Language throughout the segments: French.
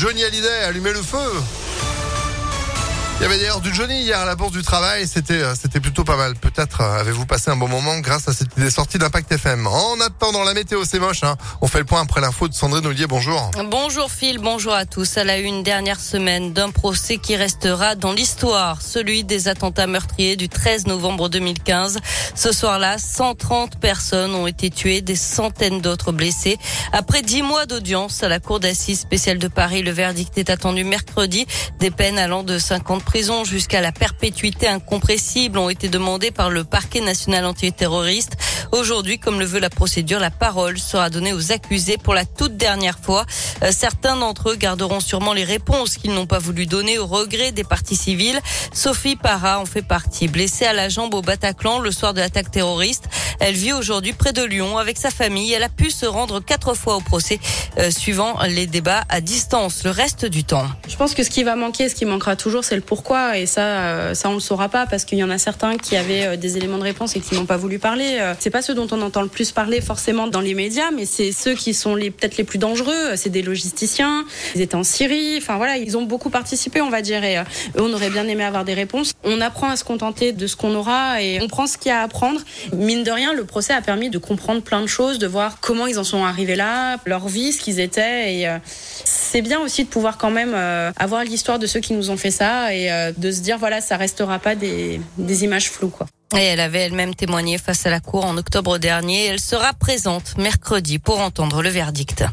Johnny Hallyday, allumez le feu il y avait d'ailleurs du Johnny hier à la Bourse du Travail, c'était euh, c'était plutôt pas mal. Peut-être euh, avez-vous passé un bon moment grâce à cette idée sortie d'Impact FM. En attendant la météo, c'est moche. Hein. On fait le point après l'info de Sandrine Ollier. Bonjour. Bonjour Phil, bonjour à tous. À la une dernière semaine d'un procès qui restera dans l'histoire, celui des attentats meurtriers du 13 novembre 2015. Ce soir-là, 130 personnes ont été tuées, des centaines d'autres blessées. Après dix mois d'audience à la Cour d'assises spéciale de Paris, le verdict est attendu mercredi. Des peines allant de 50 prison jusqu'à la perpétuité incompressible ont été demandées par le parquet national antiterroriste. Aujourd'hui, comme le veut la procédure, la parole sera donnée aux accusés pour la toute dernière fois. Euh, certains d'entre eux garderont sûrement les réponses qu'ils n'ont pas voulu donner au regret des parties civiles. Sophie Parra en fait partie. Blessée à la jambe au Bataclan le soir de l'attaque terroriste, elle vit aujourd'hui près de Lyon avec sa famille. Elle a pu se rendre quatre fois au procès, euh, suivant les débats à distance le reste du temps. Je pense que ce qui va manquer, ce qui manquera toujours, c'est le pourquoi. Et ça, euh, ça on le saura pas parce qu'il y en a certains qui avaient des éléments de réponse et qui n'ont pas voulu parler. C'est pas ceux dont on entend le plus parler forcément dans les médias, mais c'est ceux qui sont peut-être les plus dangereux. C'est des logisticiens. Ils étaient en Syrie. Enfin voilà, ils ont beaucoup participé, on va dire. Et, euh, on aurait bien aimé avoir des réponses. On apprend à se contenter de ce qu'on aura et on prend ce qu'il y a à apprendre. Mine de rien, le procès a permis de comprendre plein de choses, de voir comment ils en sont arrivés là, leur vie, ce qu'ils étaient. Et euh, c'est bien aussi de pouvoir quand même euh, avoir l'histoire de ceux qui nous ont fait ça et de se dire voilà, ça restera pas des, des images floues quoi. Et elle avait elle-même témoigné face à la Cour en octobre dernier. Elle sera présente mercredi pour entendre le verdict.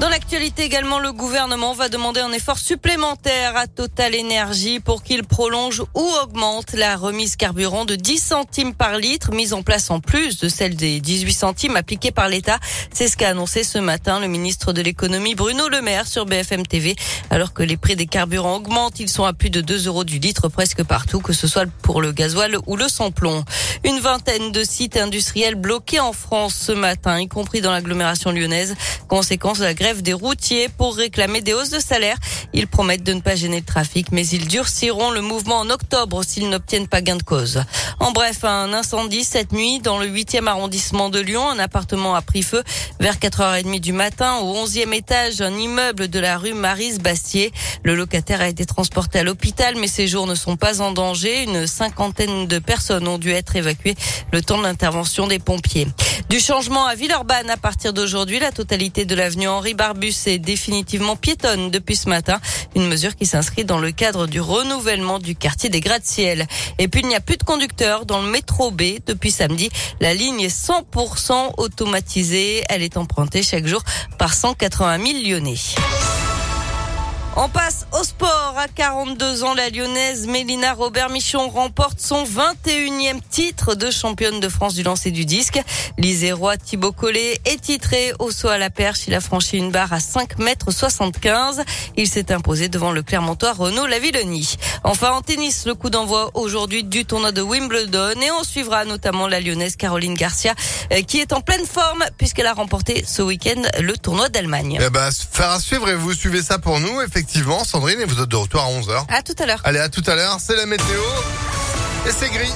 Dans l'actualité également, le gouvernement va demander un effort supplémentaire à Total Energy pour qu'il prolonge ou augmente la remise carburant de 10 centimes par litre, mise en place en plus de celle des 18 centimes appliqués par l'État. C'est ce qu'a annoncé ce matin le ministre de l'économie Bruno Le Maire sur BFM TV. Alors que les prix des carburants augmentent, ils sont à plus de 2 euros du litre presque partout, que ce soit pour le gasoil ou le sans-plomb. Une vingtaine de sites industriels bloqués en France ce matin, y compris dans l'agglomération lyonnaise, conséquence de la grève des routiers pour réclamer des hausses de salaire. Ils promettent de ne pas gêner le trafic, mais ils durciront le mouvement en octobre s'ils n'obtiennent pas gain de cause. En bref, un incendie cette nuit dans le 8e arrondissement de Lyon. Un appartement a pris feu vers 4h30 du matin au 11e étage d'un immeuble de la rue Marise-Bastier. Le locataire a été transporté à l'hôpital, mais ses jours ne sont pas en danger. Une cinquantaine de personnes ont dû être évacuées le temps de l'intervention des pompiers. Du changement à Villeurbanne à partir d'aujourd'hui, la totalité de l'avenue Henri Barbus est définitivement piétonne depuis ce matin. Une mesure qui s'inscrit dans le cadre du renouvellement du quartier des gratte-ciel. Et puis il n'y a plus de conducteurs dans le métro B depuis samedi. La ligne est 100% automatisée. Elle est empruntée chaque jour par 180 000 Lyonnais. On passe au sport. À 42 ans, la lyonnaise Mélina Robert-Michon remporte son 21e titre de championne de France du lancer du disque. L'Isérois Thibaut Collet est titré au saut à la perche. Il a franchi une barre à 5 mètres 75. Il s'est imposé devant le Clermontois Renaud Lavillenie. Enfin, en tennis, le coup d'envoi aujourd'hui du tournoi de Wimbledon et on suivra notamment la lyonnaise Caroline Garcia euh, qui est en pleine forme puisqu'elle a remporté ce week-end le tournoi d'Allemagne. Eh ben, faire à suivre et vous suivez ça pour nous, effectivement effectivement, Sandrine, et vous êtes de retour à 11h. À tout à l'heure. Allez, à tout à l'heure, c'est la météo. Et c'est gris.